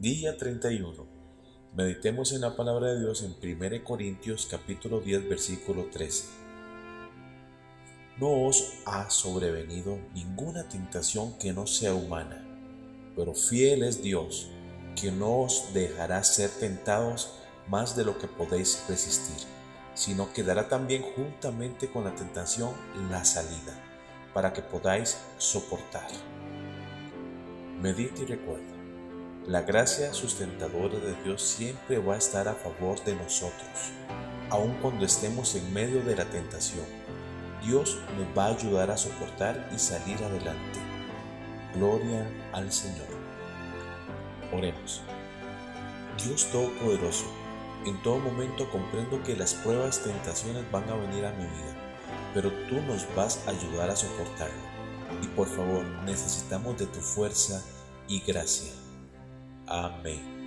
Día 31. Meditemos en la palabra de Dios en 1 Corintios capítulo 10 versículo 13. No os ha sobrevenido ninguna tentación que no sea humana, pero fiel es Dios, que no os dejará ser tentados más de lo que podéis resistir, sino que dará también juntamente con la tentación la salida, para que podáis soportar. Medite y recuerda la gracia sustentadora de Dios siempre va a estar a favor de nosotros, aun cuando estemos en medio de la tentación. Dios nos va a ayudar a soportar y salir adelante. Gloria al Señor. Oremos. Dios Todopoderoso, en todo momento comprendo que las pruebas, tentaciones van a venir a mi vida, pero tú nos vas a ayudar a soportarlo. Y por favor, necesitamos de tu fuerza y gracia. Amém.